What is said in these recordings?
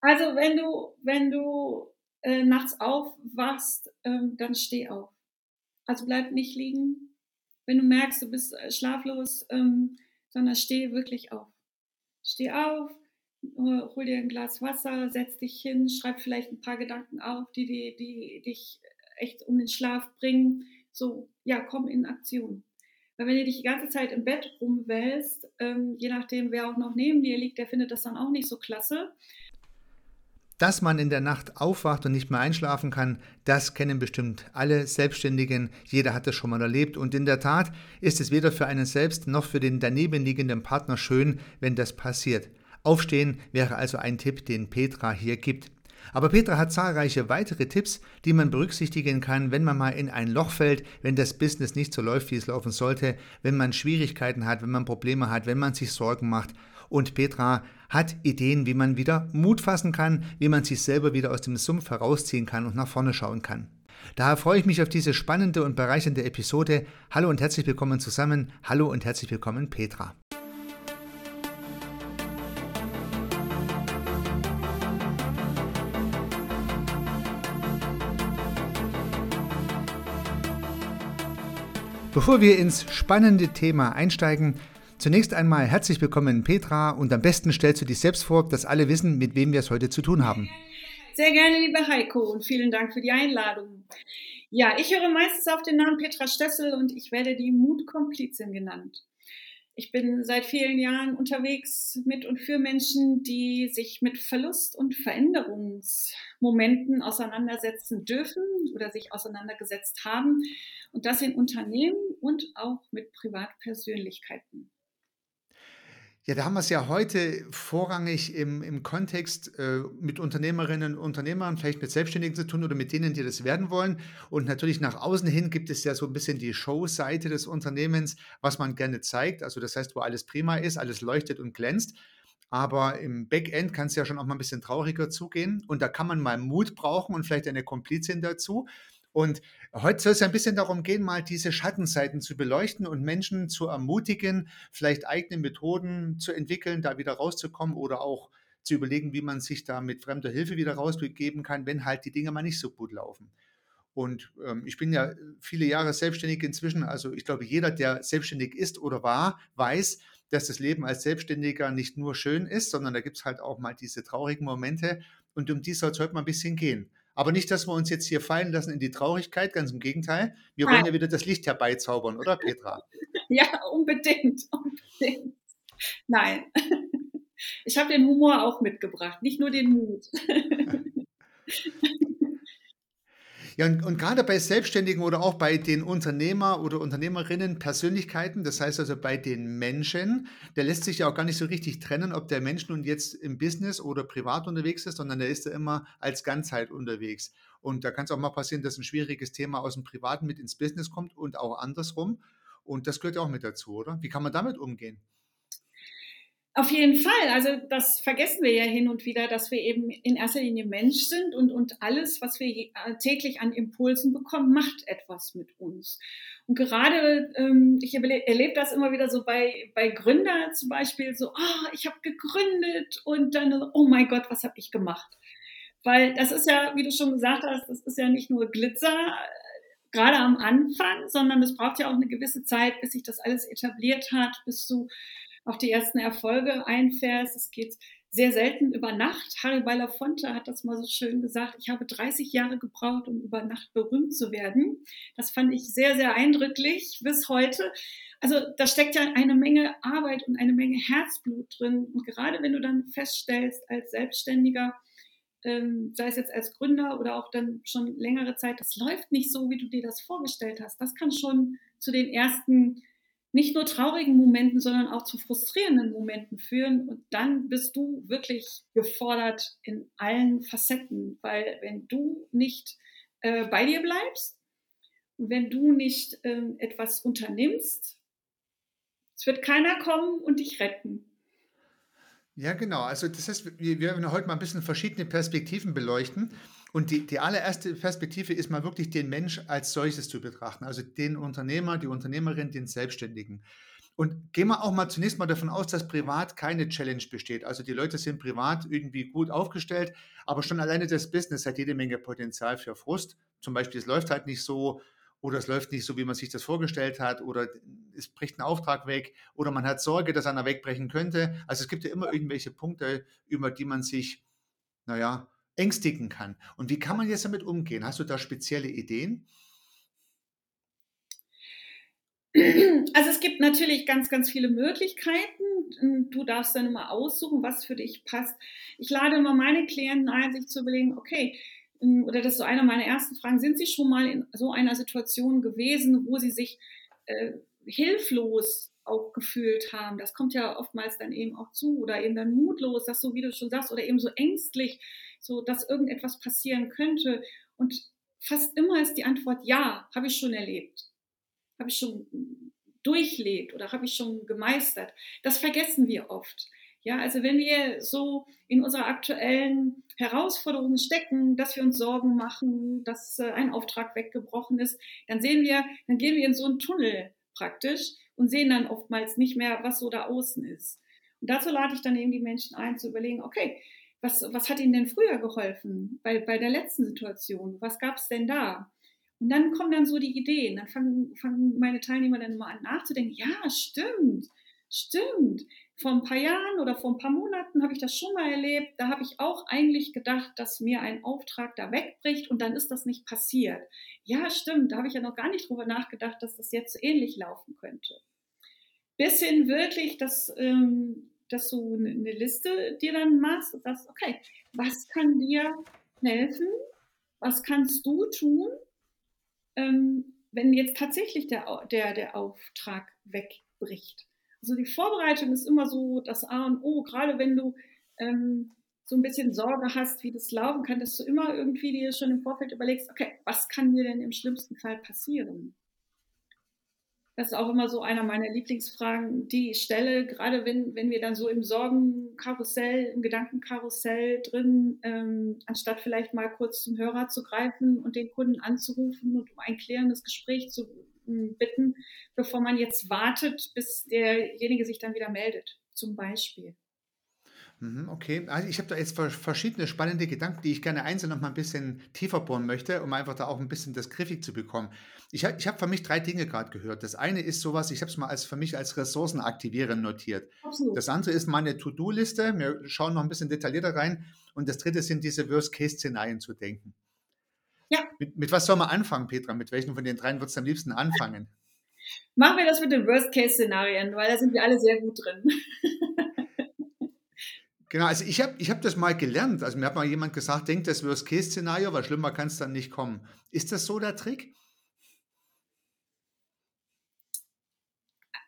Also wenn du, wenn du äh, nachts aufwachst, ähm, dann steh auf. Also bleib nicht liegen. Wenn du merkst, du bist äh, schlaflos, ähm, sondern steh wirklich auf. Steh auf, hol dir ein Glas Wasser, setz dich hin, schreib vielleicht ein paar Gedanken auf, die, die, die dich echt um den Schlaf bringen. So, ja, komm in Aktion. Weil wenn du dich die ganze Zeit im Bett rumwälzt, ähm, je nachdem, wer auch noch neben dir liegt, der findet das dann auch nicht so klasse. Dass man in der Nacht aufwacht und nicht mehr einschlafen kann, das kennen bestimmt alle Selbstständigen. Jeder hat das schon mal erlebt. Und in der Tat ist es weder für einen selbst noch für den danebenliegenden Partner schön, wenn das passiert. Aufstehen wäre also ein Tipp, den Petra hier gibt. Aber Petra hat zahlreiche weitere Tipps, die man berücksichtigen kann, wenn man mal in ein Loch fällt, wenn das Business nicht so läuft, wie es laufen sollte, wenn man Schwierigkeiten hat, wenn man Probleme hat, wenn man sich Sorgen macht. Und Petra hat Ideen, wie man wieder Mut fassen kann, wie man sich selber wieder aus dem Sumpf herausziehen kann und nach vorne schauen kann. Daher freue ich mich auf diese spannende und bereichernde Episode. Hallo und herzlich willkommen zusammen. Hallo und herzlich willkommen, Petra. Bevor wir ins spannende Thema einsteigen, zunächst einmal herzlich willkommen Petra und am besten stellst du dich selbst vor, dass alle wissen, mit wem wir es heute zu tun haben. Sehr gerne, liebe Heiko, und vielen Dank für die Einladung. Ja, ich höre meistens auf den Namen Petra Stessel und ich werde die Mutkomplizin genannt. Ich bin seit vielen Jahren unterwegs mit und für Menschen, die sich mit Verlust und Veränderungsmomenten auseinandersetzen dürfen oder sich auseinandergesetzt haben. Und das in Unternehmen und auch mit Privatpersönlichkeiten. Ja, da haben wir es ja heute vorrangig im, im Kontext äh, mit Unternehmerinnen und Unternehmern, vielleicht mit Selbstständigen zu tun oder mit denen, die das werden wollen. Und natürlich nach außen hin gibt es ja so ein bisschen die Show-Seite des Unternehmens, was man gerne zeigt. Also das heißt, wo alles prima ist, alles leuchtet und glänzt. Aber im Backend kann es ja schon auch mal ein bisschen trauriger zugehen. Und da kann man mal Mut brauchen und vielleicht eine Komplizin dazu. Und heute soll es ein bisschen darum gehen, mal diese Schattenseiten zu beleuchten und Menschen zu ermutigen, vielleicht eigene Methoden zu entwickeln, da wieder rauszukommen oder auch zu überlegen, wie man sich da mit fremder Hilfe wieder rausbegeben kann, wenn halt die Dinge mal nicht so gut laufen. Und ähm, ich bin ja viele Jahre selbstständig inzwischen. Also ich glaube, jeder, der selbstständig ist oder war, weiß, dass das Leben als Selbstständiger nicht nur schön ist, sondern da gibt es halt auch mal diese traurigen Momente. Und um die soll es heute mal ein bisschen gehen. Aber nicht, dass wir uns jetzt hier fallen lassen in die Traurigkeit, ganz im Gegenteil. Wir wollen ja wieder das Licht herbeizaubern, oder Petra? Ja, unbedingt, unbedingt. Nein. Ich habe den Humor auch mitgebracht, nicht nur den Mut. Ja, und, und gerade bei Selbstständigen oder auch bei den Unternehmer oder Unternehmerinnen, Persönlichkeiten, das heißt also bei den Menschen, der lässt sich ja auch gar nicht so richtig trennen, ob der Mensch nun jetzt im Business oder privat unterwegs ist, sondern der ist ja immer als Ganzheit unterwegs. Und da kann es auch mal passieren, dass ein schwieriges Thema aus dem Privaten mit ins Business kommt und auch andersrum. Und das gehört ja auch mit dazu, oder? Wie kann man damit umgehen? Auf jeden Fall. Also das vergessen wir ja hin und wieder, dass wir eben in erster Linie Mensch sind und, und alles, was wir äh, täglich an Impulsen bekommen, macht etwas mit uns. Und gerade, ähm, ich erlebe das immer wieder so bei, bei Gründern zum Beispiel, so, oh, ich habe gegründet und dann, oh mein Gott, was habe ich gemacht? Weil das ist ja, wie du schon gesagt hast, das ist ja nicht nur Glitzer, gerade am Anfang, sondern es braucht ja auch eine gewisse Zeit, bis sich das alles etabliert hat, bis du auch die ersten Erfolge einfährst. Es geht sehr selten über Nacht. Harry Belafonte hat das mal so schön gesagt. Ich habe 30 Jahre gebraucht, um über Nacht berühmt zu werden. Das fand ich sehr, sehr eindrücklich bis heute. Also da steckt ja eine Menge Arbeit und eine Menge Herzblut drin. Und gerade wenn du dann feststellst als Selbstständiger, ähm, sei es jetzt als Gründer oder auch dann schon längere Zeit, das läuft nicht so, wie du dir das vorgestellt hast. Das kann schon zu den ersten nicht nur traurigen Momenten, sondern auch zu frustrierenden Momenten führen. Und dann bist du wirklich gefordert in allen Facetten, weil wenn du nicht äh, bei dir bleibst und wenn du nicht äh, etwas unternimmst, es wird keiner kommen und dich retten. Ja, genau. Also das heißt, wir werden heute mal ein bisschen verschiedene Perspektiven beleuchten. Und die, die allererste Perspektive ist mal wirklich den Mensch als solches zu betrachten, also den Unternehmer, die Unternehmerin, den Selbstständigen. Und gehen wir auch mal zunächst mal davon aus, dass privat keine Challenge besteht. Also die Leute sind privat irgendwie gut aufgestellt, aber schon alleine das Business hat jede Menge Potenzial für Frust. Zum Beispiel, es läuft halt nicht so oder es läuft nicht so, wie man sich das vorgestellt hat oder es bricht ein Auftrag weg oder man hat Sorge, dass einer wegbrechen könnte. Also es gibt ja immer irgendwelche Punkte, über die man sich, naja, ängstigen kann. Und wie kann man jetzt damit umgehen? Hast du da spezielle Ideen? Also es gibt natürlich ganz, ganz viele Möglichkeiten. Du darfst dann immer aussuchen, was für dich passt. Ich lade immer meine Klienten ein, sich zu überlegen, okay, ähm, oder das ist so eine meiner ersten Fragen, sind Sie schon mal in so einer Situation gewesen, wo Sie sich äh, hilflos auch gefühlt haben? Das kommt ja oftmals dann eben auch zu oder eben dann mutlos, das so wie du schon sagst, oder eben so ängstlich, so dass irgendetwas passieren könnte. Und fast immer ist die Antwort ja, habe ich schon erlebt habe ich schon durchlebt oder habe ich schon gemeistert. Das vergessen wir oft. Ja, also wenn wir so in unserer aktuellen Herausforderung stecken, dass wir uns Sorgen machen, dass äh, ein Auftrag weggebrochen ist, dann sehen wir, dann gehen wir in so einen Tunnel praktisch und sehen dann oftmals nicht mehr, was so da außen ist. Und dazu lade ich dann eben die Menschen ein, zu überlegen, okay, was, was hat ihnen denn früher geholfen bei, bei der letzten Situation? Was gab es denn da? Und dann kommen dann so die Ideen. Dann fangen, fangen meine Teilnehmer dann immer an nachzudenken. Ja, stimmt, stimmt. Vor ein paar Jahren oder vor ein paar Monaten habe ich das schon mal erlebt. Da habe ich auch eigentlich gedacht, dass mir ein Auftrag da wegbricht und dann ist das nicht passiert. Ja, stimmt. Da habe ich ja noch gar nicht drüber nachgedacht, dass das jetzt so ähnlich laufen könnte. Bis hin wirklich, dass, ähm, dass du eine Liste dir dann machst und sagst, okay, was kann dir helfen? Was kannst du tun, ähm, wenn jetzt tatsächlich der, der, der Auftrag wegbricht. Also die Vorbereitung ist immer so das A und O, gerade wenn du ähm, so ein bisschen Sorge hast, wie das laufen kann, dass du immer irgendwie dir schon im Vorfeld überlegst, okay, was kann mir denn im schlimmsten Fall passieren? Das ist auch immer so einer meiner Lieblingsfragen, die ich stelle, gerade wenn, wenn wir dann so im Sorgenkarussell, im Gedankenkarussell drin, ähm, anstatt vielleicht mal kurz zum Hörer zu greifen und den Kunden anzurufen und um ein klärendes Gespräch zu äh, bitten, bevor man jetzt wartet, bis derjenige sich dann wieder meldet, zum Beispiel. Mhm, okay, also ich habe da jetzt verschiedene spannende Gedanken, die ich gerne einzeln noch mal ein bisschen tiefer bohren möchte, um einfach da auch ein bisschen das griffig zu bekommen. Ich habe ich hab für mich drei Dinge gerade gehört. Das eine ist sowas, ich habe es mal als, für mich als Ressourcen aktivieren notiert. Absolut. Das andere ist meine To-Do-Liste. Wir schauen noch ein bisschen detaillierter rein. Und das dritte sind diese Worst-Case-Szenarien zu denken. Ja. Mit, mit was soll man anfangen, Petra? Mit welchen von den dreien würdest du am liebsten anfangen? Machen wir das mit den Worst-Case-Szenarien, weil da sind wir alle sehr gut drin. Genau, also ich habe ich hab das mal gelernt. Also mir hat mal jemand gesagt, denk das Worst-Case-Szenario, weil schlimmer kann es dann nicht kommen. Ist das so der Trick?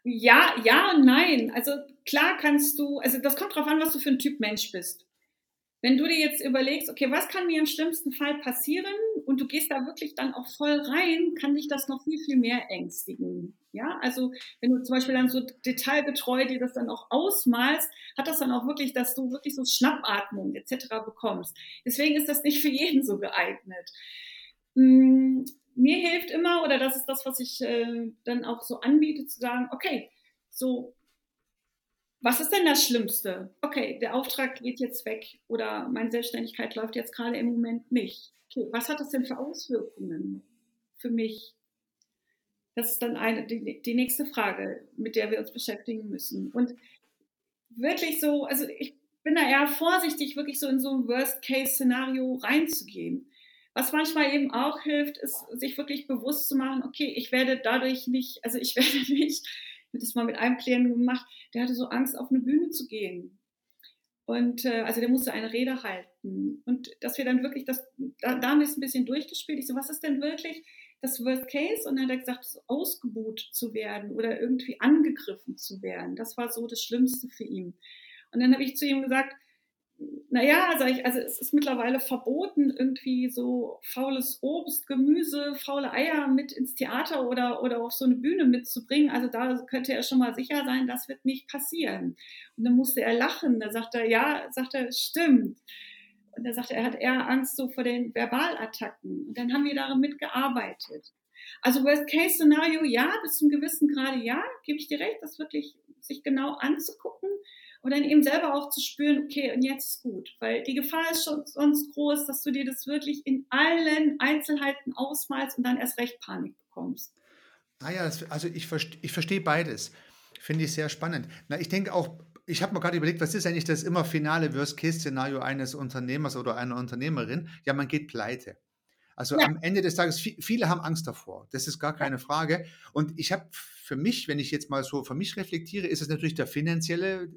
Ja, ja und nein. Also klar kannst du, also das kommt drauf an, was du für ein Typ Mensch bist. Wenn du dir jetzt überlegst, okay, was kann mir im schlimmsten Fall passieren und du gehst da wirklich dann auch voll rein, kann dich das noch viel, viel mehr ängstigen. Ja, also wenn du zum Beispiel dann so detailgetreu dir das dann auch ausmalst, hat das dann auch wirklich, dass du wirklich so Schnappatmung etc. bekommst. Deswegen ist das nicht für jeden so geeignet. Hm, mir hilft immer, oder das ist das, was ich äh, dann auch so anbiete, zu sagen, okay, so was ist denn das Schlimmste? Okay, der Auftrag geht jetzt weg oder meine Selbstständigkeit läuft jetzt gerade im Moment nicht. Okay, was hat das denn für Auswirkungen für mich? Das ist dann eine, die, die nächste Frage, mit der wir uns beschäftigen müssen. Und wirklich so, also ich bin da eher vorsichtig, wirklich so in so ein Worst-Case-Szenario reinzugehen. Was manchmal eben auch hilft, ist, sich wirklich bewusst zu machen, okay, ich werde dadurch nicht, also ich werde nicht habe das mal mit einem Klienten gemacht, der hatte so Angst, auf eine Bühne zu gehen. Und äh, also der musste eine Rede halten. Und dass wir dann wirklich das, da, da haben wir es ein bisschen durchgespielt. Ich so, was ist denn wirklich das Worst Case? Und dann hat er gesagt, ausgebuht zu werden oder irgendwie angegriffen zu werden. Das war so das Schlimmste für ihn. Und dann habe ich zu ihm gesagt, naja, also, ich, also es ist mittlerweile verboten, irgendwie so faules Obst, Gemüse, faule Eier mit ins Theater oder, oder auf so eine Bühne mitzubringen. Also da könnte er schon mal sicher sein, das wird nicht passieren. Und dann musste er lachen. Da sagt er, ja, sagt er, stimmt. Und er sagte, er hat eher Angst so vor den Verbalattacken. Und dann haben wir daran mitgearbeitet. Also Worst-Case-Szenario, ja, bis zum gewissen Grade ja, gebe ich dir recht, das wirklich sich genau anzugucken und dann eben selber auch zu spüren, okay, und jetzt ist gut, weil die Gefahr ist schon sonst groß, dass du dir das wirklich in allen Einzelheiten ausmalst und dann erst recht Panik bekommst. Naja, also ich, verstehe, ich verstehe beides. Finde ich sehr spannend. Na, ich denke auch, ich habe mir gerade überlegt, was ist eigentlich das immer finale Worst-Case-Szenario eines Unternehmers oder einer Unternehmerin? Ja, man geht pleite. Also ja. am Ende des Tages, viele haben Angst davor. Das ist gar keine Frage. Und ich habe für mich, wenn ich jetzt mal so für mich reflektiere, ist es natürlich der finanzielle,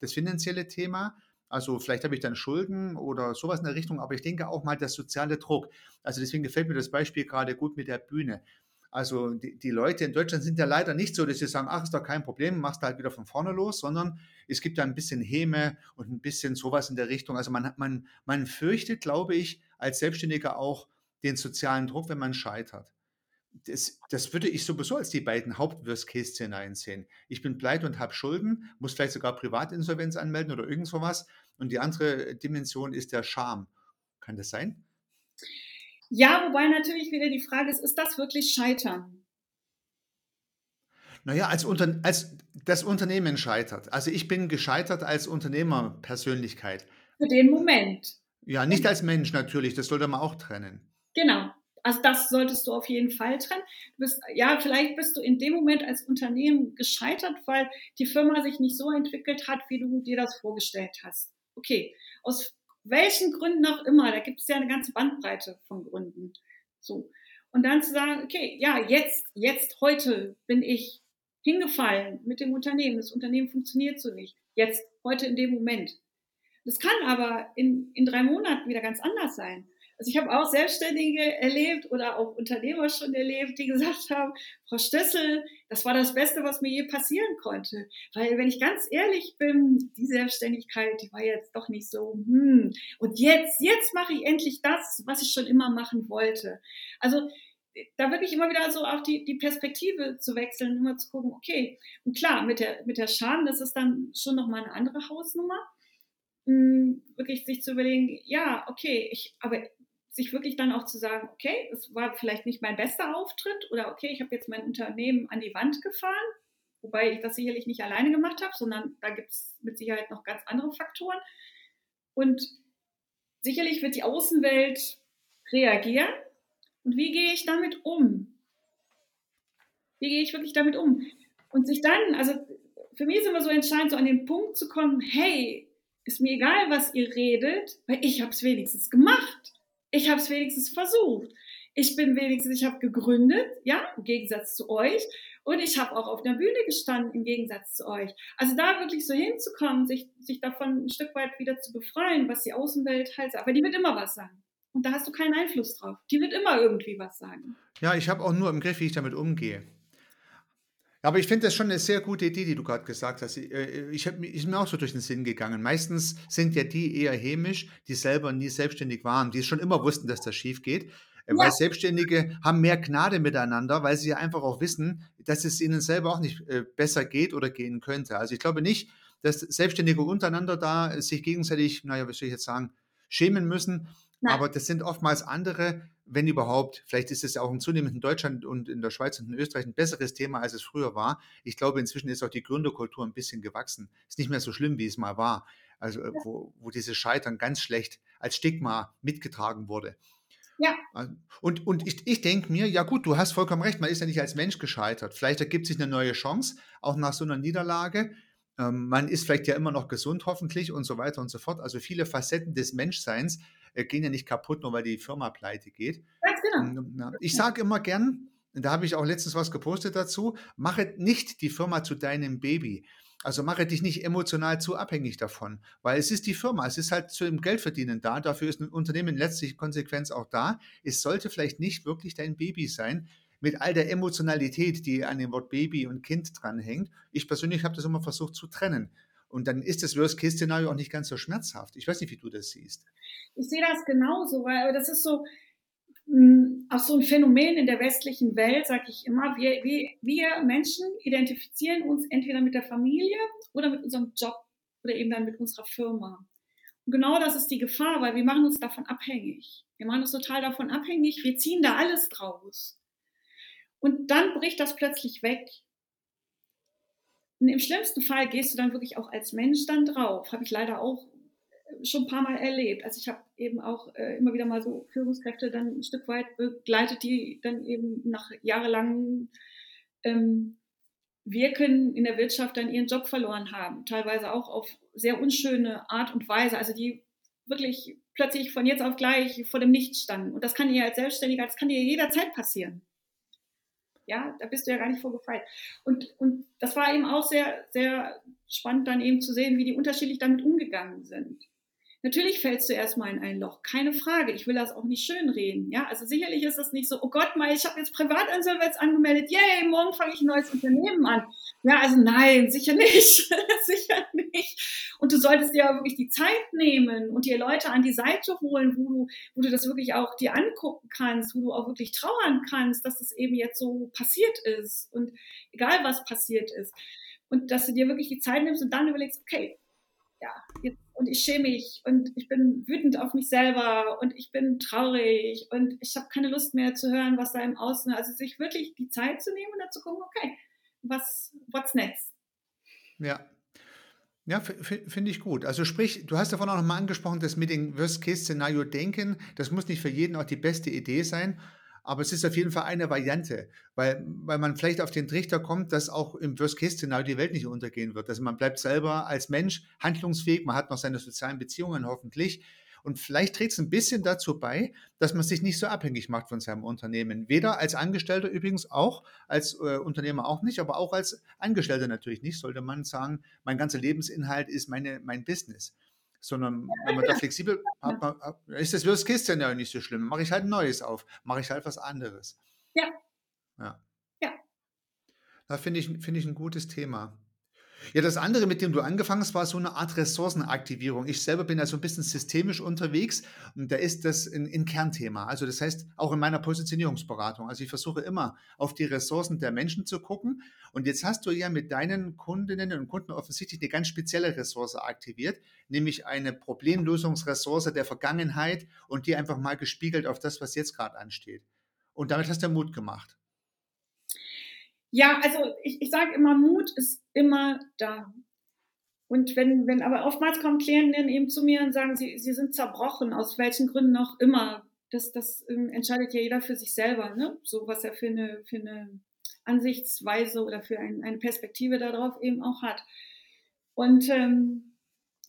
das finanzielle Thema. Also vielleicht habe ich dann Schulden oder sowas in der Richtung, aber ich denke auch mal der soziale Druck. Also deswegen gefällt mir das Beispiel gerade gut mit der Bühne. Also die, die, Leute in Deutschland sind ja leider nicht so, dass sie sagen, ach, ist doch kein Problem, machst du halt wieder von vorne los, sondern es gibt da ein bisschen Häme und ein bisschen sowas in der Richtung. Also man, man, man fürchtet, glaube ich, als Selbstständiger auch den sozialen Druck, wenn man scheitert. Das, das würde ich sowieso als die beiden Haupt-Worst-Case-Szenarien sehen. Ich bin pleite und habe Schulden, muss vielleicht sogar Privatinsolvenz anmelden oder irgend sowas. Und die andere Dimension ist der Charme. Kann das sein? Ja, wobei natürlich wieder die Frage ist, ist das wirklich Scheitern? Naja, als, Unter als das Unternehmen scheitert. Also ich bin gescheitert als Unternehmerpersönlichkeit. Für den Moment. Ja, nicht als Mensch natürlich, das sollte man auch trennen. Genau. Also das solltest du auf jeden Fall trennen. Bist, ja, vielleicht bist du in dem Moment als Unternehmen gescheitert, weil die Firma sich nicht so entwickelt hat, wie du dir das vorgestellt hast. Okay, aus welchen Gründen auch immer, da gibt es ja eine ganze Bandbreite von Gründen. So. Und dann zu sagen, okay, ja, jetzt, jetzt, heute bin ich hingefallen mit dem Unternehmen. Das Unternehmen funktioniert so nicht. Jetzt, heute in dem Moment. Das kann aber in, in drei Monaten wieder ganz anders sein. Also ich habe auch Selbstständige erlebt oder auch Unternehmer schon erlebt, die gesagt haben, Frau Stössel, das war das Beste, was mir je passieren konnte. Weil wenn ich ganz ehrlich bin, die Selbstständigkeit, die war jetzt doch nicht so, hm, und jetzt, jetzt mache ich endlich das, was ich schon immer machen wollte. Also da wirklich immer wieder so auch die, die Perspektive zu wechseln, immer zu gucken, okay, und klar, mit der, mit der Scham, das ist dann schon nochmal eine andere Hausnummer. Hm, wirklich sich zu überlegen, ja, okay, ich, aber sich wirklich dann auch zu sagen, okay, es war vielleicht nicht mein bester Auftritt oder okay, ich habe jetzt mein Unternehmen an die Wand gefahren, wobei ich das sicherlich nicht alleine gemacht habe, sondern da gibt es mit Sicherheit noch ganz andere Faktoren. Und sicherlich wird die Außenwelt reagieren. Und wie gehe ich damit um? Wie gehe ich wirklich damit um? Und sich dann, also für mich ist immer so entscheidend, so an den Punkt zu kommen, hey, ist mir egal, was ihr redet, weil ich habe es wenigstens gemacht ich habe es wenigstens versucht. Ich bin wenigstens, ich habe gegründet, ja, im Gegensatz zu euch. Und ich habe auch auf der Bühne gestanden, im Gegensatz zu euch. Also da wirklich so hinzukommen, sich, sich davon ein Stück weit wieder zu befreien, was die Außenwelt halt sagt. Aber die wird immer was sagen. Und da hast du keinen Einfluss drauf. Die wird immer irgendwie was sagen. Ja, ich habe auch nur im Griff, wie ich damit umgehe. Aber ich finde das schon eine sehr gute Idee, die du gerade gesagt hast. Ich, äh, ich hab, ist mir auch so durch den Sinn gegangen. Meistens sind ja die eher hämisch, die selber nie selbstständig waren, die schon immer wussten, dass das schief geht. Äh, ja. Weil Selbstständige haben mehr Gnade miteinander, weil sie ja einfach auch wissen, dass es ihnen selber auch nicht äh, besser geht oder gehen könnte. Also ich glaube nicht, dass Selbstständige untereinander da sich gegenseitig, naja, was soll ich jetzt sagen, schämen müssen. Nein. Aber das sind oftmals andere, wenn überhaupt, vielleicht ist es auch in zunehmend in Deutschland und in der Schweiz und in Österreich ein besseres Thema, als es früher war. Ich glaube, inzwischen ist auch die Gründerkultur ein bisschen gewachsen. Ist nicht mehr so schlimm, wie es mal war. Also, äh, wo, wo dieses Scheitern ganz schlecht als Stigma mitgetragen wurde. Ja. Und, und ich, ich denke mir, ja gut, du hast vollkommen recht, man ist ja nicht als Mensch gescheitert. Vielleicht ergibt sich eine neue Chance, auch nach so einer Niederlage. Ähm, man ist vielleicht ja immer noch gesund, hoffentlich und so weiter und so fort. Also viele Facetten des Menschseins gehen ja nicht kaputt, nur weil die Firma pleite geht. Ganz genau. Ähm, ich sage immer gern, da habe ich auch letztens was gepostet dazu, mache nicht die Firma zu deinem Baby. Also mache dich nicht emotional zu abhängig davon, weil es ist die Firma, es ist halt zum Geldverdienen da, dafür ist ein Unternehmen letztlich Konsequenz auch da. Es sollte vielleicht nicht wirklich dein Baby sein, mit all der Emotionalität, die an dem Wort Baby und Kind dranhängt. Ich persönlich habe das immer versucht zu trennen. Und dann ist das Worst-Case-Szenario auch nicht ganz so schmerzhaft. Ich weiß nicht, wie du das siehst. Ich sehe das genauso, weil das ist so, hm, auch so ein Phänomen in der westlichen Welt, sage ich immer, wir, wir, wir Menschen identifizieren uns entweder mit der Familie oder mit unserem Job oder eben dann mit unserer Firma. Und genau das ist die Gefahr, weil wir machen uns davon abhängig. Wir machen uns total davon abhängig, wir ziehen da alles draus. Und dann bricht das plötzlich weg. Und im schlimmsten Fall gehst du dann wirklich auch als Mensch dann drauf. Habe ich leider auch schon ein paar Mal erlebt. Also ich habe eben auch äh, immer wieder mal so Führungskräfte dann ein Stück weit begleitet, die dann eben nach jahrelangem ähm, Wirken in der Wirtschaft dann ihren Job verloren haben. Teilweise auch auf sehr unschöne Art und Weise. Also die wirklich plötzlich von jetzt auf gleich vor dem Nichts standen. Und das kann dir als Selbstständiger, das kann dir jederzeit passieren. Ja, da bist du ja gar nicht vorgefeilt. Und, und das war eben auch sehr, sehr spannend dann eben zu sehen, wie die unterschiedlich damit umgegangen sind. Natürlich fällst du erstmal in ein Loch, keine Frage. Ich will das auch nicht schönreden. Ja, also sicherlich ist das nicht so, oh Gott, mal, ich habe jetzt Privatinsolvenz angemeldet, yay, morgen fange ich ein neues Unternehmen an. Ja, also nein, sicher nicht. sicher nicht. Und du solltest dir wirklich die Zeit nehmen und dir Leute an die Seite holen, wo du, wo du das wirklich auch dir angucken kannst, wo du auch wirklich trauern kannst, dass das eben jetzt so passiert ist. Und egal was passiert ist. Und dass du dir wirklich die Zeit nimmst und dann überlegst, okay, ja, jetzt, und ich schäme mich und ich bin wütend auf mich selber und ich bin traurig und ich habe keine Lust mehr zu hören, was da im Außen, also sich wirklich die Zeit zu nehmen und dann zu gucken, okay, was, what's next? Ja. Ja, finde ich gut. Also sprich, du hast davon auch nochmal angesprochen, das mit dem Worst-Case-Szenario denken, das muss nicht für jeden auch die beste Idee sein, aber es ist auf jeden Fall eine Variante, weil, weil man vielleicht auf den Trichter kommt, dass auch im Worst-Case-Szenario die Welt nicht untergehen wird. Also man bleibt selber als Mensch handlungsfähig, man hat noch seine sozialen Beziehungen hoffentlich. Und vielleicht trägt es ein bisschen dazu bei, dass man sich nicht so abhängig macht von seinem Unternehmen. Weder als Angestellter übrigens auch, als äh, Unternehmer auch nicht, aber auch als Angestellter natürlich nicht, sollte man sagen, mein ganzer Lebensinhalt ist meine, mein Business sondern wenn man da flexibel hat, man, ist das Worst Case ja nicht so schlimm. Mache ich halt ein neues auf, mache ich halt was anderes. Ja. Ja. Ja. Da finde ich, finde ich ein gutes Thema. Ja, das andere, mit dem du angefangen hast, war so eine Art Ressourcenaktivierung. Ich selber bin ja so ein bisschen systemisch unterwegs und da ist das ein, ein, Kernthema. Also das heißt, auch in meiner Positionierungsberatung. Also ich versuche immer auf die Ressourcen der Menschen zu gucken. Und jetzt hast du ja mit deinen Kundinnen und Kunden offensichtlich eine ganz spezielle Ressource aktiviert, nämlich eine Problemlösungsressource der Vergangenheit und die einfach mal gespiegelt auf das, was jetzt gerade ansteht. Und damit hast du Mut gemacht. Ja, also ich, ich sage immer, Mut ist immer da. Und wenn, wenn, aber oftmals kommen Klientinnen eben zu mir und sagen, sie, sie sind zerbrochen, aus welchen Gründen auch immer. Das, das ähm, entscheidet ja jeder für sich selber, ne? So was er für eine, für eine Ansichtsweise oder für ein, eine Perspektive darauf eben auch hat. Und ähm,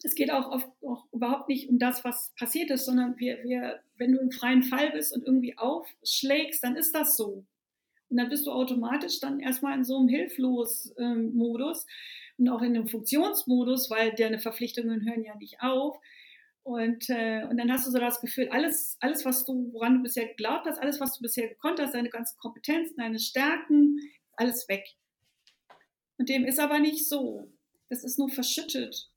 es geht auch, oft, auch überhaupt nicht um das, was passiert ist, sondern wir, wir, wenn du im freien Fall bist und irgendwie aufschlägst, dann ist das so. Und dann bist du automatisch dann erstmal in so einem Hilflos-Modus und auch in einem Funktionsmodus, weil deine Verpflichtungen hören ja nicht auf. Und, äh, und dann hast du so das Gefühl, alles, alles, was du, woran du bisher geglaubt hast, alles, was du bisher gekonnt hast, deine ganzen Kompetenzen, deine Stärken, alles weg. Und dem ist aber nicht so. Das ist nur verschüttet.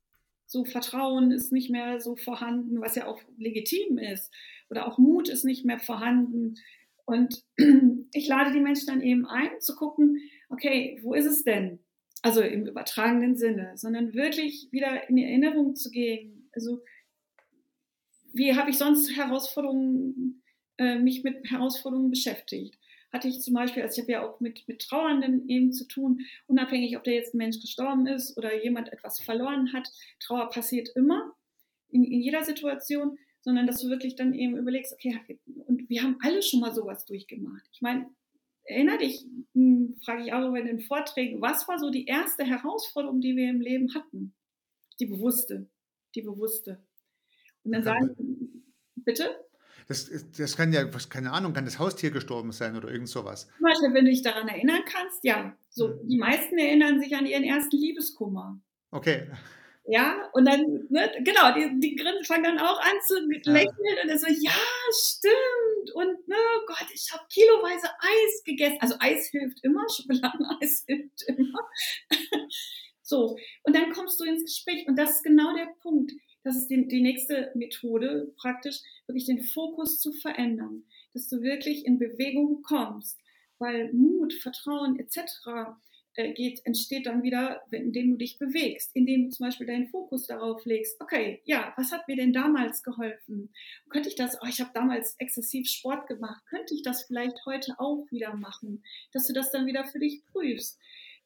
So Vertrauen ist nicht mehr so vorhanden, was ja auch legitim ist. Oder auch Mut ist nicht mehr vorhanden. Und ich lade die Menschen dann eben ein, zu gucken, okay, wo ist es denn? Also im übertragenen Sinne, sondern wirklich wieder in die Erinnerung zu gehen. Also wie habe ich sonst Herausforderungen, äh, mich mit Herausforderungen beschäftigt? Hatte ich zum Beispiel, also ich habe ja auch mit, mit Trauernden eben zu tun, unabhängig, ob da jetzt ein Mensch gestorben ist oder jemand etwas verloren hat. Trauer passiert immer, in, in jeder Situation sondern dass du wirklich dann eben überlegst, okay, und wir haben alle schon mal sowas durchgemacht. Ich meine, erinnere dich, hm, frage ich auch über den Vorträgen, was war so die erste Herausforderung, die wir im Leben hatten? Die bewusste, die bewusste. Und dann sagen, bitte? Das, das kann ja, keine Ahnung, kann das Haustier gestorben sein oder irgend sowas. Zum Beispiel, wenn du dich daran erinnern kannst, ja. So, hm. die meisten erinnern sich an ihren ersten Liebeskummer. Okay. Ja, und dann, ne, genau, die, die Grinsen fangen dann auch an zu lächeln ja. und dann so, ja, stimmt. Und, ne, Gott, ich habe kiloweise Eis gegessen. Also Eis hilft immer, Schokoladeneis hilft immer. so, und dann kommst du ins Gespräch und das ist genau der Punkt. Das ist die, die nächste Methode, praktisch wirklich den Fokus zu verändern, dass du wirklich in Bewegung kommst, weil Mut, Vertrauen etc geht, entsteht dann wieder, indem du dich bewegst, indem du zum Beispiel deinen Fokus darauf legst. Okay, ja, was hat mir denn damals geholfen? Könnte ich das, oh, ich habe damals exzessiv Sport gemacht, könnte ich das vielleicht heute auch wieder machen? Dass du das dann wieder für dich prüfst.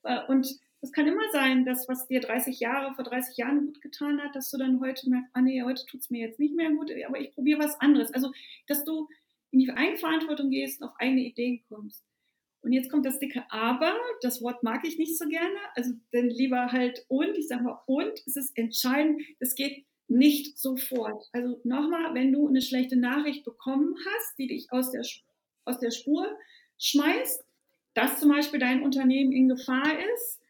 Äh, und es kann immer sein, dass was dir 30 Jahre, vor 30 Jahren gut getan hat, dass du dann heute merkst, ah nee, heute tut es mir jetzt nicht mehr gut, aber ich probiere was anderes. Also, dass du in die Eigenverantwortung gehst und auf eigene Ideen kommst. Und jetzt kommt das dicke Aber, das Wort mag ich nicht so gerne, also dann lieber halt und, ich sage mal und, es ist entscheidend, es geht nicht sofort. Also nochmal, wenn du eine schlechte Nachricht bekommen hast, die dich aus der, aus der Spur schmeißt, dass zum Beispiel dein Unternehmen in Gefahr ist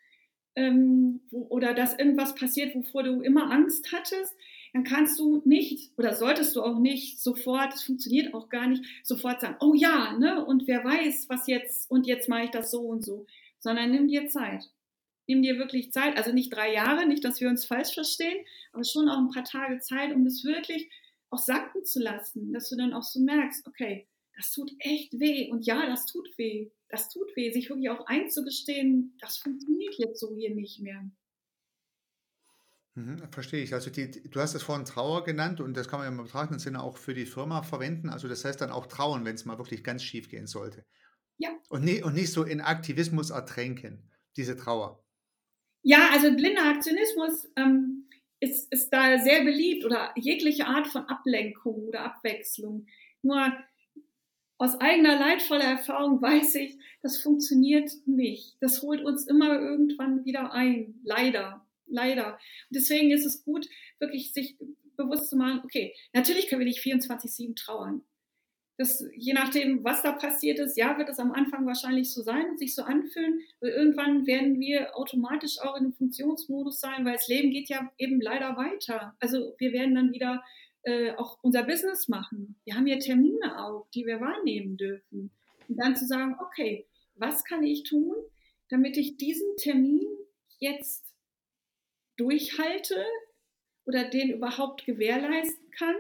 ähm, wo, oder dass irgendwas passiert, wovor du immer Angst hattest, dann kannst du nicht oder solltest du auch nicht sofort, es funktioniert auch gar nicht, sofort sagen, oh ja, ne, und wer weiß, was jetzt, und jetzt mache ich das so und so, sondern nimm dir Zeit. Nimm dir wirklich Zeit, also nicht drei Jahre, nicht, dass wir uns falsch verstehen, aber schon auch ein paar Tage Zeit, um das wirklich auch sacken zu lassen, dass du dann auch so merkst, okay, das tut echt weh und ja, das tut weh, das tut weh, sich wirklich auch einzugestehen, das funktioniert jetzt so hier nicht mehr. Mhm, verstehe ich. Also die, du hast es vorhin Trauer genannt und das kann man im betrachtenden Sinne auch für die Firma verwenden. Also das heißt dann auch trauen, wenn es mal wirklich ganz schief gehen sollte. Ja. Und, nie, und nicht so in Aktivismus ertränken, diese Trauer. Ja, also blinder Aktionismus ähm, ist, ist da sehr beliebt oder jegliche Art von Ablenkung oder Abwechslung. Nur aus eigener leidvoller Erfahrung weiß ich, das funktioniert nicht. Das holt uns immer irgendwann wieder ein. Leider leider. Und deswegen ist es gut, wirklich sich bewusst zu machen, okay, natürlich können wir nicht 24-7 trauern. Das, je nachdem, was da passiert ist, ja, wird es am Anfang wahrscheinlich so sein und sich so anfühlen. Aber irgendwann werden wir automatisch auch in einem Funktionsmodus sein, weil das Leben geht ja eben leider weiter. Also wir werden dann wieder äh, auch unser Business machen. Wir haben ja Termine auch, die wir wahrnehmen dürfen. Und dann zu sagen, okay, was kann ich tun, damit ich diesen Termin jetzt durchhalte oder den überhaupt gewährleisten kann.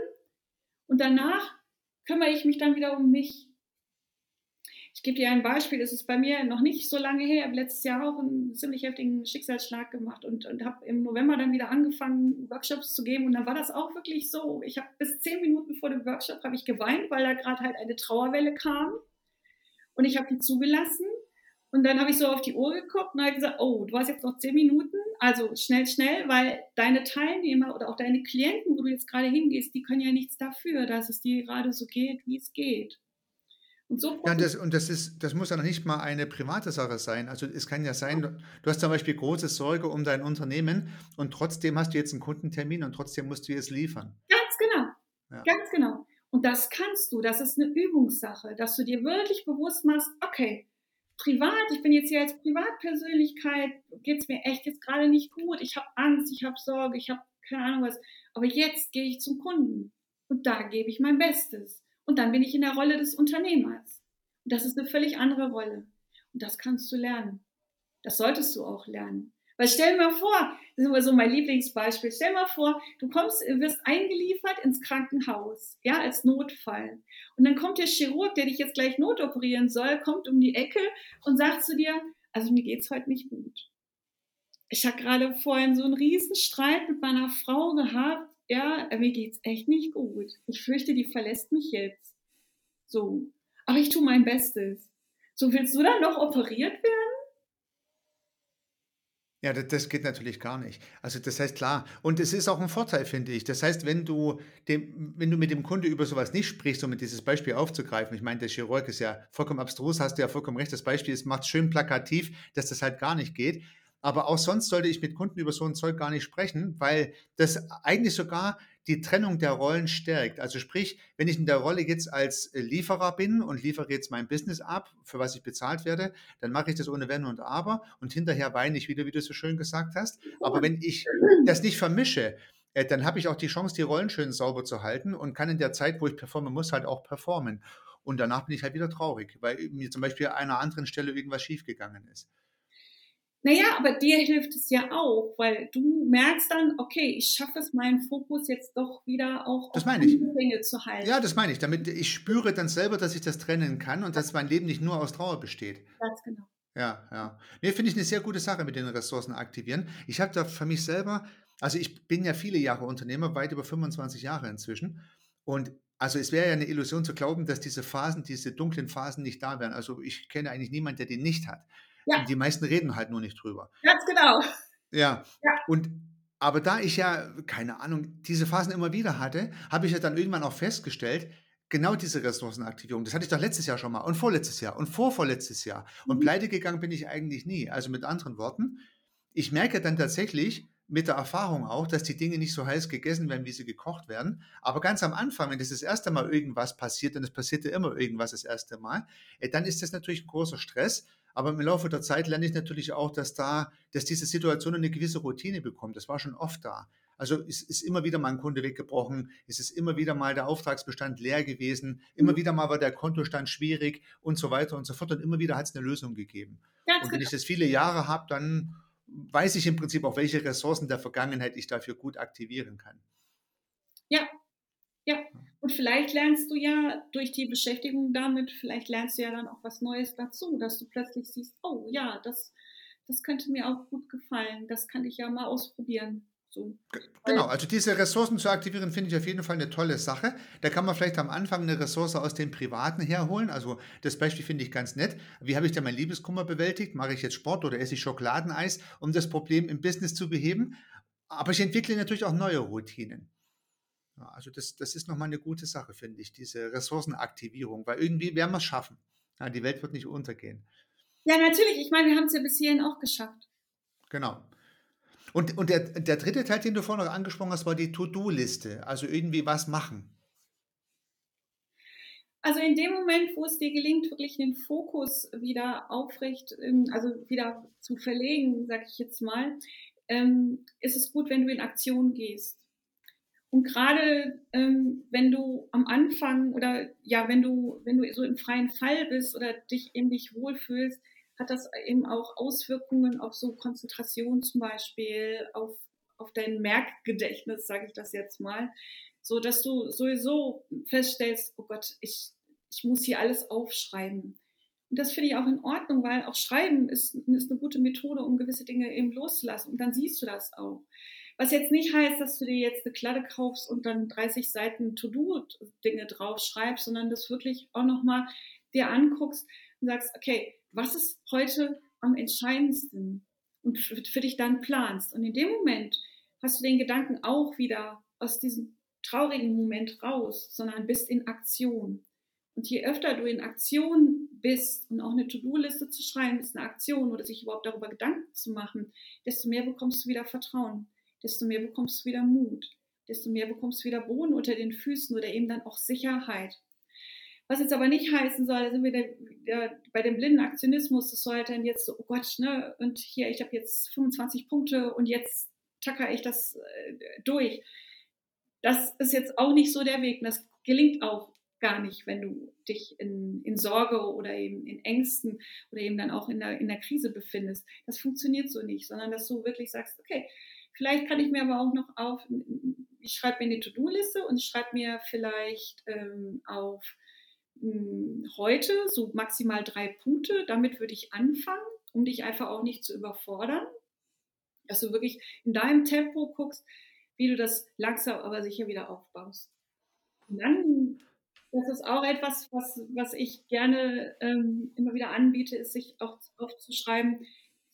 Und danach kümmere ich mich dann wieder um mich. Ich gebe dir ein Beispiel, es ist bei mir noch nicht so lange her, ich habe letztes Jahr auch einen ziemlich heftigen Schicksalsschlag gemacht und, und habe im November dann wieder angefangen, Workshops zu geben. Und dann war das auch wirklich so. Ich habe bis zehn Minuten vor dem Workshop habe ich geweint, weil da gerade halt eine Trauerwelle kam. Und ich habe die zugelassen. Und dann habe ich so auf die Uhr geguckt und habe gesagt, oh, du hast jetzt noch zehn Minuten also schnell, schnell, weil deine Teilnehmer oder auch deine Klienten, wo du jetzt gerade hingehst, die können ja nichts dafür, dass es dir gerade so geht, wie es geht. Und, so ja, das, und das, ist, das muss ja noch nicht mal eine private Sache sein. Also es kann ja sein, du hast zum Beispiel große Sorge um dein Unternehmen und trotzdem hast du jetzt einen Kundentermin und trotzdem musst du jetzt liefern. Ganz genau. Ja. Ganz genau. Und das kannst du. Das ist eine Übungssache, dass du dir wirklich bewusst machst, okay, privat, ich bin jetzt hier als Privatpersönlichkeit, geht es mir echt jetzt gerade nicht gut, ich habe Angst, ich habe Sorge, ich habe keine Ahnung was, aber jetzt gehe ich zum Kunden und da gebe ich mein Bestes und dann bin ich in der Rolle des Unternehmers. Und das ist eine völlig andere Rolle und das kannst du lernen. Das solltest du auch lernen. Weil stell dir mal vor, das ist immer so mein Lieblingsbeispiel, stell mal vor, du kommst, wirst eingeliefert ins Krankenhaus, ja, als Notfall. Und dann kommt der Chirurg, der dich jetzt gleich notoperieren soll, kommt um die Ecke und sagt zu dir, also mir geht's heute nicht gut. Ich habe gerade vorhin so einen Riesenstreit mit meiner Frau gehabt, ja, mir geht's echt nicht gut. Ich fürchte, die verlässt mich jetzt. So. Aber ich tue mein Bestes. So willst du dann noch operiert werden? Ja, das geht natürlich gar nicht. Also das heißt klar, und es ist auch ein Vorteil, finde ich. Das heißt, wenn du, dem, wenn du mit dem Kunde über sowas nicht sprichst, um dieses Beispiel aufzugreifen, ich meine, der Chirurg ist ja vollkommen abstrus, hast du ja vollkommen recht, das Beispiel ist, macht schön plakativ, dass das halt gar nicht geht. Aber auch sonst sollte ich mit Kunden über so ein Zeug gar nicht sprechen, weil das eigentlich sogar die Trennung der Rollen stärkt. Also sprich, wenn ich in der Rolle jetzt als äh, Lieferer bin und liefere jetzt mein Business ab, für was ich bezahlt werde, dann mache ich das ohne Wenn und Aber und hinterher weine ich wieder, wie du so schön gesagt hast. Aber wenn ich das nicht vermische, äh, dann habe ich auch die Chance, die Rollen schön sauber zu halten und kann in der Zeit, wo ich performen muss, halt auch performen. Und danach bin ich halt wieder traurig, weil mir zum Beispiel an einer anderen Stelle irgendwas schiefgegangen ist. Naja, aber dir hilft es ja auch, weil du merkst dann, okay, ich schaffe es, meinen Fokus jetzt doch wieder auch das auf meine Dinge zu halten. Ja, das meine ich. Damit ich spüre dann selber, dass ich das trennen kann und dass mein Leben nicht nur aus Trauer besteht. Ganz genau. Ja, ja. Ne, finde ich eine sehr gute Sache mit den Ressourcen aktivieren. Ich habe da für mich selber also, ich bin ja viele Jahre Unternehmer, weit über 25 Jahre inzwischen. Und also, es wäre ja eine Illusion zu glauben, dass diese Phasen, diese dunklen Phasen nicht da wären. Also, ich kenne eigentlich niemanden, der die nicht hat. Ja. Die meisten reden halt nur nicht drüber. Ganz genau. Ja. Ja. Und aber da ich ja, keine Ahnung, diese Phasen immer wieder hatte, habe ich ja dann irgendwann auch festgestellt, genau diese Ressourcenaktivierung, das hatte ich doch letztes Jahr schon mal und vorletztes Jahr und vorvorletztes Jahr. Und Mhm. pleite gegangen bin ich eigentlich nie. Also mit anderen Worten, ich merke dann tatsächlich mit der Erfahrung auch, dass die Dinge nicht so heiß gegessen werden, wie sie gekocht werden. Aber ganz am Anfang, wenn das das erste Mal irgendwas passiert, und es passierte immer irgendwas das erste Mal, äh, dann ist das natürlich ein großer Stress. Aber im Laufe der Zeit lerne ich natürlich auch, dass da, dass diese Situation eine gewisse Routine bekommt. Das war schon oft da. Also es ist immer wieder mal ein Kunde weggebrochen, es ist immer wieder mal der Auftragsbestand leer gewesen, immer Mhm. wieder mal war der Kontostand schwierig und so weiter und so fort. Und immer wieder hat es eine Lösung gegeben. Ganz Und wenn genau. ich das viele Jahre habe, dann weiß ich im Prinzip auch, welche Ressourcen der Vergangenheit ich dafür gut aktivieren kann. Ja, ja. Und vielleicht lernst du ja durch die Beschäftigung damit, vielleicht lernst du ja dann auch was Neues dazu, dass du plötzlich siehst, oh ja, das, das könnte mir auch gut gefallen, das kann ich ja mal ausprobieren. So. Genau, also diese Ressourcen zu aktivieren, finde ich auf jeden Fall eine tolle Sache. Da kann man vielleicht am Anfang eine Ressource aus dem Privaten herholen. Also das Beispiel finde ich ganz nett. Wie habe ich denn mein Liebeskummer bewältigt? Mache ich jetzt Sport oder esse ich Schokoladeneis, um das Problem im Business zu beheben? Aber ich entwickle natürlich auch neue Routinen. Ja, also das, das ist nochmal eine gute Sache, finde ich, diese Ressourcenaktivierung, weil irgendwie werden wir es schaffen. Ja, die Welt wird nicht untergehen. Ja, natürlich. Ich meine, wir haben es ja bis hierhin auch geschafft. Genau. Und, und der, der dritte Teil, den du vorhin noch angesprochen hast, war die To-Do-Liste. Also irgendwie was machen. Also in dem Moment, wo es dir gelingt, wirklich den Fokus wieder aufrecht, ähm, also wieder zu verlegen, sag ich jetzt mal, ähm, ist es gut, wenn du in Aktion gehst. Und gerade ähm, wenn du am Anfang oder ja, wenn du, wenn du so im freien Fall bist oder dich eben nicht wohlfühlst, hat das eben auch Auswirkungen auf so Konzentration zum Beispiel, auf, auf dein Merkgedächtnis, sage ich das jetzt mal, so dass du sowieso feststellst, oh Gott, ich, ich muss hier alles aufschreiben. Und das finde ich auch in Ordnung, weil auch Schreiben ist, ist eine gute Methode, um gewisse Dinge eben loszulassen. Und dann siehst du das auch. Was jetzt nicht heißt, dass du dir jetzt eine Kladde kaufst und dann 30 Seiten To-Do-Dinge draufschreibst, sondern das wirklich auch nochmal dir anguckst und sagst, okay, was ist heute am entscheidendsten? Und für, für dich dann planst. Und in dem Moment hast du den Gedanken auch wieder aus diesem traurigen Moment raus, sondern bist in Aktion. Und je öfter du in Aktion bist und auch eine To-Do-Liste zu schreiben, ist eine Aktion oder sich überhaupt darüber Gedanken zu machen, desto mehr bekommst du wieder Vertrauen, desto mehr bekommst du wieder Mut, desto mehr bekommst du wieder Boden unter den Füßen oder eben dann auch Sicherheit. Was jetzt aber nicht heißen soll, da sind wir der, der, bei dem blinden Aktionismus, das soll halt dann jetzt so, oh Gott, ne, und hier, ich habe jetzt 25 Punkte und jetzt tacker ich das äh, durch. Das ist jetzt auch nicht so der Weg. Das gelingt auch gar nicht, wenn du dich in, in Sorge oder eben in Ängsten oder eben dann auch in der, in der Krise befindest. Das funktioniert so nicht, sondern dass du wirklich sagst, okay, vielleicht kann ich mir aber auch noch auf, ich schreibe mir eine To-Do-Liste und schreibe mir vielleicht ähm, auf mh, heute so maximal drei Punkte. Damit würde ich anfangen, um dich einfach auch nicht zu überfordern. Dass du wirklich in deinem Tempo guckst, wie du das langsam aber sicher wieder aufbaust. Und dann, das ist auch etwas, was, was ich gerne ähm, immer wieder anbiete, ist sich auch aufzuschreiben,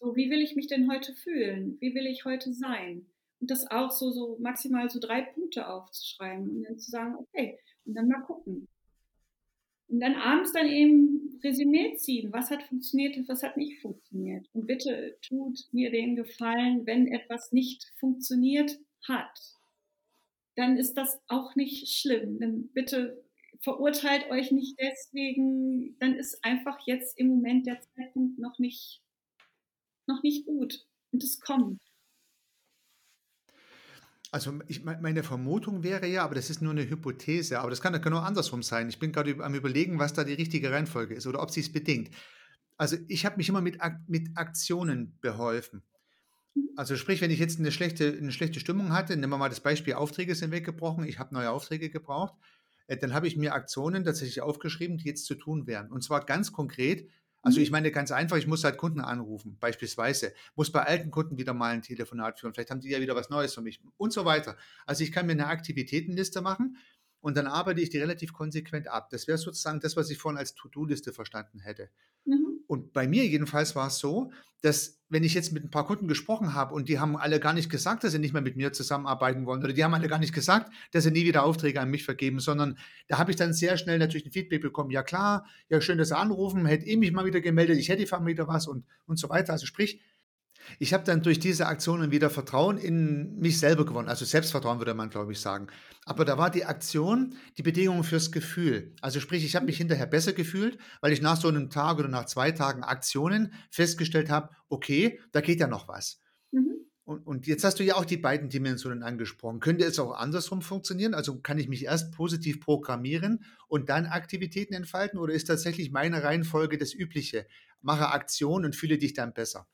so wie will ich mich denn heute fühlen? Wie will ich heute sein? Und das auch so, so maximal so drei Punkte aufzuschreiben und dann zu sagen, okay, und dann mal gucken. Und dann abends dann eben Resümee ziehen. Was hat funktioniert, was hat nicht funktioniert. Und bitte tut mir den Gefallen, wenn etwas nicht funktioniert hat, dann ist das auch nicht schlimm. Dann bitte verurteilt euch nicht deswegen, dann ist einfach jetzt im Moment der Zeitpunkt noch nicht, noch nicht gut. Und es kommt. Also ich, meine Vermutung wäre ja, aber das ist nur eine Hypothese, aber das kann, kann auch andersrum sein. Ich bin gerade am überlegen, was da die richtige Reihenfolge ist oder ob sie es bedingt. Also ich habe mich immer mit, mit Aktionen beholfen. Also sprich, wenn ich jetzt eine schlechte, eine schlechte Stimmung hatte, nehmen wir mal das Beispiel, Aufträge sind weggebrochen, ich habe neue Aufträge gebraucht, dann habe ich mir Aktionen tatsächlich aufgeschrieben, die jetzt zu tun wären. Und zwar ganz konkret Also mhm. ich meine ganz einfach, ich muss halt Kunden anrufen, beispielsweise, muss bei alten Kunden wieder mal ein Telefonat führen, vielleicht haben die ja wieder was Neues für mich und so weiter. Also ich kann mir eine Aktivitätenliste machen und dann arbeite ich die relativ konsequent ab. Das wäre sozusagen das, was ich vorhin als To-Do-Liste verstanden hätte. Mhm. Und bei mir jedenfalls war es so, dass wenn ich jetzt mit ein paar Kunden gesprochen habe und die haben alle gar nicht gesagt, dass sie nicht mehr mit mir zusammenarbeiten wollen oder die haben alle gar nicht gesagt, dass sie nie wieder Aufträge an mich vergeben, sondern da habe ich dann sehr schnell natürlich ein Feedback bekommen, ja klar, ja schön, dass sie anrufen, hätte ich mich mal wieder gemeldet, ich hätte wieder was und, und so weiter. Also sprich, ich habe dann durch diese Aktionen wieder Vertrauen in mich selber gewonnen. Also Selbstvertrauen würde man, glaube ich, sagen. Aber da war die Aktion die Bedingung fürs Gefühl. Also sprich, ich habe mich hinterher besser gefühlt, weil ich nach so einem Tag oder nach zwei Tagen Aktionen festgestellt habe, okay, da geht ja noch was. Mhm. Und, und, jetzt hast du ja auch die beiden Dimensionen angesprochen. Könnte es auch andersrum funktionieren? Also kann ich mich erst positiv programmieren und dann Aktivitäten entfalten? Oder ist tatsächlich meine Reihenfolge das Übliche? Mache Aktion und fühle dich dann besser.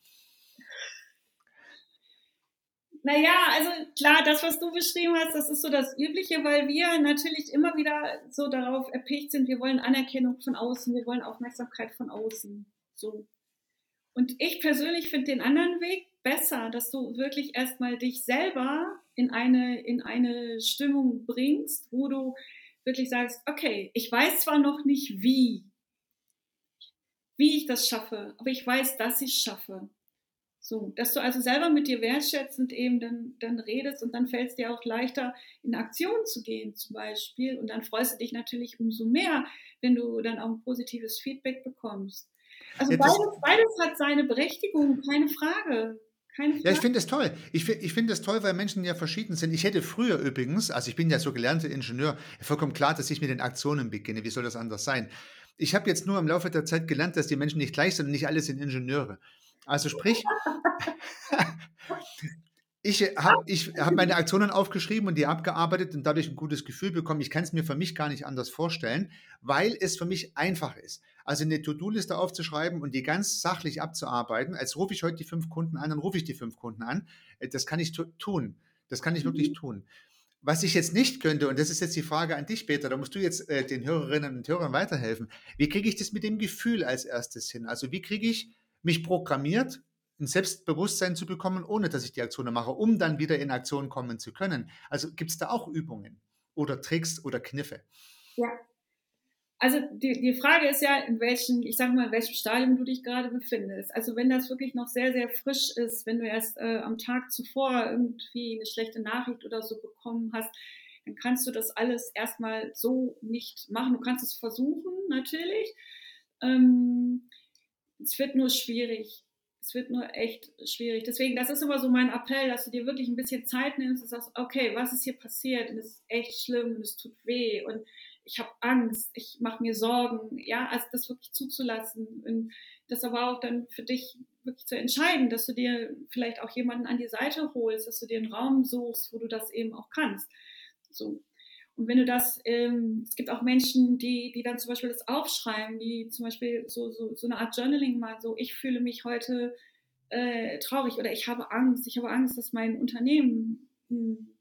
Naja, also klar, das, was du beschrieben hast, das ist so das Übliche, weil wir natürlich immer wieder so darauf erpicht sind, wir wollen Anerkennung von außen, wir wollen Aufmerksamkeit von außen. So. Und ich persönlich finde den anderen Weg besser, dass du wirklich erstmal dich selber in eine, in eine Stimmung bringst, wo du wirklich sagst, okay, ich weiß zwar noch nicht wie, wie ich das schaffe, aber ich weiß, dass ich es schaffe. So, dass du also selber mit dir wertschätzend eben dann, dann redest und dann fällt es dir auch leichter, in Aktion zu gehen zum Beispiel. Und dann freust du dich natürlich umso mehr, wenn du dann auch ein positives Feedback bekommst. Also ja, beides, beides hat seine Berechtigung, keine Frage. Ja, ich finde es toll. Ich, ich finde es toll, weil Menschen ja verschieden sind. Ich hätte früher übrigens, also ich bin ja so gelernter Ingenieur, vollkommen klar, dass ich mit den Aktionen beginne. Wie soll das anders sein? Ich habe jetzt nur im Laufe der Zeit gelernt, dass die Menschen nicht gleich sind und nicht alle sind Ingenieure. Also sprich, ich habe ich hab meine Aktionen aufgeschrieben und die abgearbeitet und dadurch ein gutes Gefühl bekommen. Ich kann es mir für mich gar nicht anders vorstellen, weil es für mich einfach ist. Also eine To-Do-Liste aufzuschreiben und die ganz sachlich abzuarbeiten. Als rufe ich heute die fünf Kunden an, dann rufe ich die fünf Kunden an. Äh, das kann ich tun. Das kann ich wirklich mhm. tun. Was ich jetzt nicht könnte, und das ist jetzt die Frage an dich, Peter, da musst du jetzt äh, den Hörerinnen und Hörern weiterhelfen. Wie kriege ich das mit dem Gefühl als erstes hin? Also wie kriege ich mich programmiert, ein Selbstbewusstsein zu bekommen, ohne dass ich die Aktionen mache, um dann wieder in Aktion kommen zu können. Also gibt es da auch Übungen oder Tricks oder Kniffe? Ja. Also die, die Frage ist ja, in welchem, ich sage mal, in welchem Stadium du dich gerade befindest. Also wenn das wirklich noch sehr, sehr frisch ist, wenn du erst äh, am Tag zuvor irgendwie eine schlechte Nachricht oder so bekommen hast, dann kannst du das alles erstmal so nicht machen. Du kannst es versuchen, natürlich. Ähm, es wird nur schwierig. Es wird nur echt schwierig. Deswegen, das ist immer so mein Appell, dass du dir wirklich ein bisschen Zeit nimmst und sagst, okay, was ist hier passiert? Und es ist echt schlimm und es tut weh und ich habe Angst, ich mache mir Sorgen. Ja, also das wirklich zuzulassen und das aber auch dann für dich wirklich zu entscheiden, dass du dir vielleicht auch jemanden an die Seite holst, dass du dir einen Raum suchst, wo du das eben auch kannst. So. Und wenn du das, ähm, es gibt auch Menschen, die, die dann zum Beispiel das aufschreiben, die zum Beispiel so, so, so eine Art Journaling machen, so ich fühle mich heute äh, traurig oder ich habe Angst, ich habe Angst, dass mein Unternehmen hm,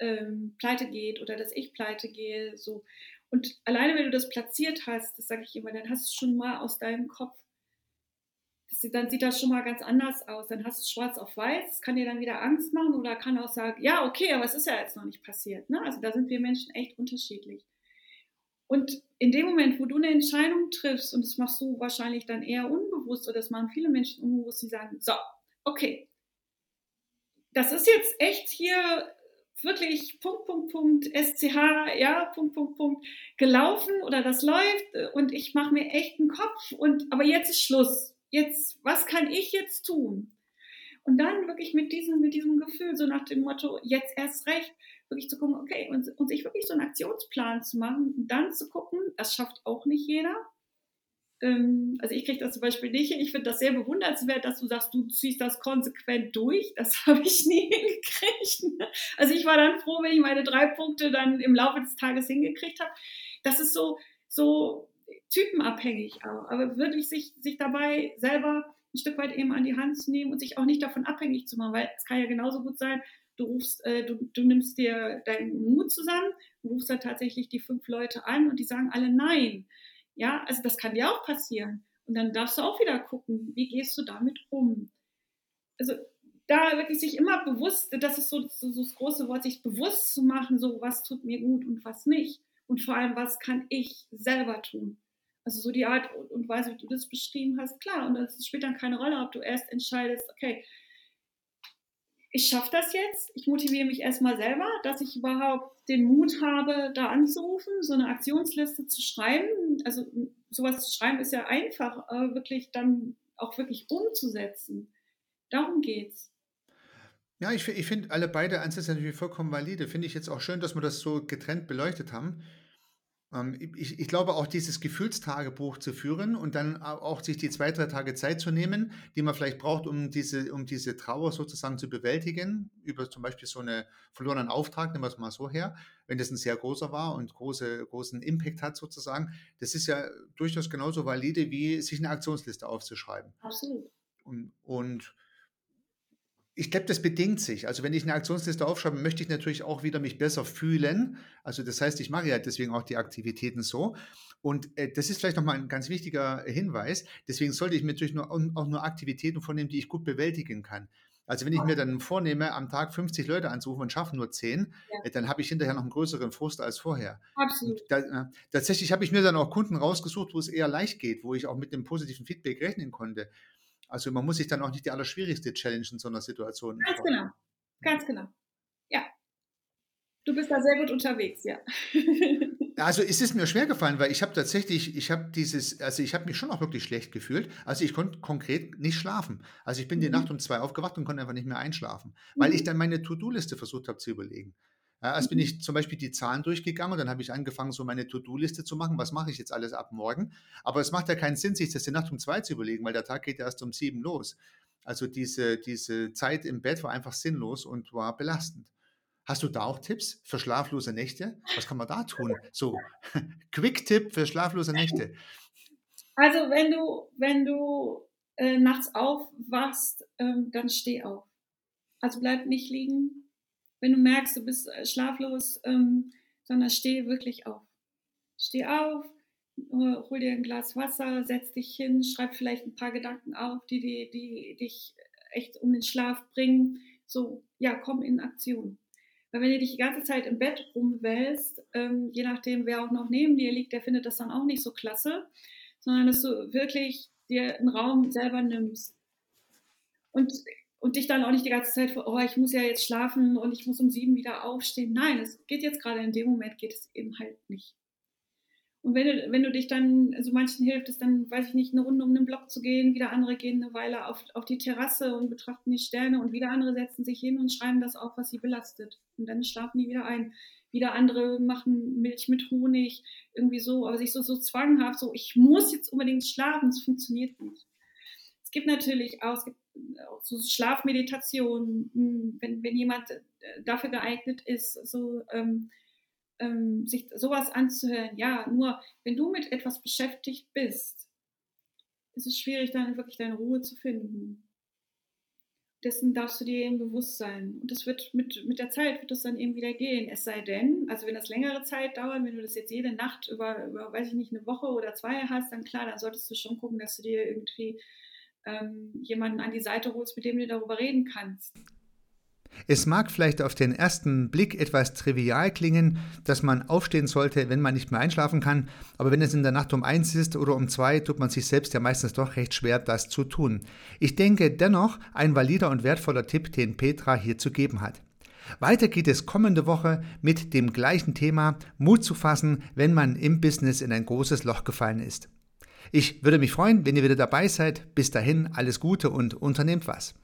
ähm, pleite geht oder dass ich pleite gehe. So. Und alleine wenn du das platziert hast, das sage ich immer, dann hast du schon mal aus deinem Kopf dann sieht das schon mal ganz anders aus. Dann hast du schwarz auf weiß, kann dir dann wieder Angst machen oder kann auch sagen, ja, okay, aber es ist ja jetzt noch nicht passiert. Ne? Also da sind wir Menschen echt unterschiedlich. Und in dem Moment, wo du eine Entscheidung triffst, und das machst du wahrscheinlich dann eher unbewusst, oder das machen viele Menschen unbewusst, die sagen, so, okay, das ist jetzt echt hier wirklich Punkt, Punkt, Punkt, SCH, ja, Punkt, Punkt, Punkt, gelaufen oder das läuft und ich mache mir echt einen Kopf und aber jetzt ist Schluss jetzt, was kann ich jetzt tun? Und dann wirklich mit diesem, mit diesem Gefühl, so nach dem Motto, jetzt erst recht, wirklich zu gucken, okay, und, und sich wirklich so einen Aktionsplan zu machen und dann zu gucken, das schafft auch nicht jeder. Ähm, also ich kriege das zum Beispiel nicht hin. Ich finde das sehr bewundernswert, dass du sagst, du ziehst das konsequent durch. Das habe ich nie hingekriegt. Also ich war dann froh, wenn ich meine drei Punkte dann im Laufe des Tages hingekriegt habe. Das ist so, so typenabhängig auch, aber wirklich sich, sich dabei selber ein Stück weit eben an die Hand zu nehmen und sich auch nicht davon abhängig zu machen, weil es kann ja genauso gut sein, du rufst, äh, du, du nimmst dir deinen Mut zusammen, rufst dann tatsächlich die fünf Leute an und die sagen alle nein. Ja, also das kann dir auch passieren. Und dann darfst du auch wieder gucken, wie gehst du damit um? Also da wirklich sich immer bewusst, das ist so, so, so das große Wort, sich bewusst zu machen, so was tut mir gut und was nicht. Und vor allem, was kann ich selber tun? Also so die Art und Weise, wie du das beschrieben hast, klar. Und es spielt dann keine Rolle, ob du erst entscheidest, okay, ich schaffe das jetzt, ich motiviere mich erstmal selber, dass ich überhaupt den Mut habe, da anzurufen, so eine Aktionsliste zu schreiben. Also sowas zu schreiben ist ja einfach, wirklich dann auch wirklich umzusetzen. Darum geht's. Ja, ich, ich finde alle beide Ansätze natürlich vollkommen valide. Finde ich jetzt auch schön, dass wir das so getrennt beleuchtet haben. Ähm, ich, ich, glaube auch dieses Gefühlstagebuch zu führen und dann auch sich die zwei, drei Tage Zeit zu nehmen, die man vielleicht braucht, um diese, um diese Trauer sozusagen zu bewältigen, über zum Beispiel so einen verlorenen Auftrag, nehmen wir es mal so her, wenn das ein sehr großer war und große, großen Impact hat sozusagen, das ist ja durchaus genauso valide, wie sich eine Aktionsliste aufzuschreiben. Absolut. Und, und ich glaube, das bedingt sich. Also wenn ich eine Aktionsliste aufschreibe, möchte ich natürlich auch wieder mich besser fühlen. Also das heißt, ich mache ja deswegen auch die Aktivitäten so. Und äh, das ist vielleicht nochmal ein ganz wichtiger Hinweis. Deswegen sollte ich mir natürlich nur, auch nur Aktivitäten vornehmen, die ich gut bewältigen kann. Also wenn ich mir dann vornehme, am Tag 50 Leute anzurufen und schaffe nur 10, ja. äh, dann habe ich hinterher noch einen größeren Frust als vorher. Absolut. Da, äh, tatsächlich habe ich mir dann auch Kunden rausgesucht, wo es eher leicht geht, wo ich auch mit dem positiven Feedback rechnen konnte. Also man muss sich dann auch nicht die allerschwierigste Challenge in so einer Situation. Ganz machen. genau, ganz genau. Ja. Du bist da sehr gut unterwegs, ja. Also es ist mir schwer gefallen, weil ich habe tatsächlich, ich habe dieses, also ich habe mich schon auch wirklich schlecht gefühlt. Also ich konnte konkret nicht schlafen. Also ich bin mhm. die Nacht um zwei aufgewacht und konnte einfach nicht mehr einschlafen, weil mhm. ich dann meine To-Do-Liste versucht habe zu überlegen. Erst bin mhm. ich zum Beispiel die Zahlen durchgegangen und dann habe ich angefangen, so meine To-Do-Liste zu machen. Was mache ich jetzt alles ab morgen? Aber es macht ja keinen Sinn, sich das die Nacht um zwei zu überlegen, weil der Tag geht ja erst um sieben los. Also diese, diese Zeit im Bett war einfach sinnlos und war belastend. Hast du da auch Tipps für schlaflose Nächte? Was kann man da tun? So, Quick-Tipp für schlaflose Nächte. Also wenn du, wenn du äh, nachts aufwachst, ähm, dann steh auf. Also bleib nicht liegen, wenn du merkst, du bist äh, schlaflos, ähm, sondern steh wirklich auf. Steh auf, hol dir ein Glas Wasser, setz dich hin, schreib vielleicht ein paar Gedanken auf, die, die, die dich echt um den Schlaf bringen. So, ja, komm in Aktion. Weil wenn du dich die ganze Zeit im Bett rumwälzt, ähm, je nachdem, wer auch noch neben dir liegt, der findet das dann auch nicht so klasse, sondern dass du wirklich dir einen Raum selber nimmst. Und und dich dann auch nicht die ganze Zeit vor, oh, ich muss ja jetzt schlafen und ich muss um sieben wieder aufstehen. Nein, es geht jetzt gerade in dem Moment, geht es eben halt nicht. Und wenn du, wenn du dich dann, also manchen hilft es dann, weiß ich nicht, eine Runde um den Block zu gehen, wieder andere gehen eine Weile auf, auf die Terrasse und betrachten die Sterne und wieder andere setzen sich hin und schreiben das auf, was sie belastet. Und dann schlafen die wieder ein. Wieder andere machen Milch mit Honig, irgendwie so, aber sich so, so zwanghaft, so, ich muss jetzt unbedingt schlafen, es funktioniert nicht. Es gibt natürlich auch, es gibt so Schlafmeditation, hm, wenn, wenn jemand äh, dafür geeignet ist, so ähm, ähm, sich sowas anzuhören. Ja, nur wenn du mit etwas beschäftigt bist, ist es schwierig, dann wirklich deine Ruhe zu finden. Dessen darfst du dir eben bewusst sein. Und das wird mit, mit der Zeit wird das dann eben wieder gehen. Es sei denn, also wenn das längere Zeit dauert, wenn du das jetzt jede Nacht über, über, weiß ich nicht, eine Woche oder zwei hast, dann klar, dann solltest du schon gucken, dass du dir irgendwie ähm, jemanden an die Seite holst, mit dem du darüber reden kannst. Es mag vielleicht auf den ersten Blick etwas trivial klingen, dass man aufstehen sollte, wenn man nicht mehr einschlafen kann, aber wenn es in der Nacht um eins ist oder um zwei, tut man sich selbst ja meistens doch recht schwer, das zu tun. Ich denke dennoch ein valider und wertvoller Tipp, den Petra hier zu geben hat. Weiter geht es kommende Woche mit dem gleichen Thema Mut zu fassen, wenn man im Business in ein großes Loch gefallen ist. Ich würde mich freuen, wenn ihr wieder dabei seid. Bis dahin alles Gute und unternehmt was.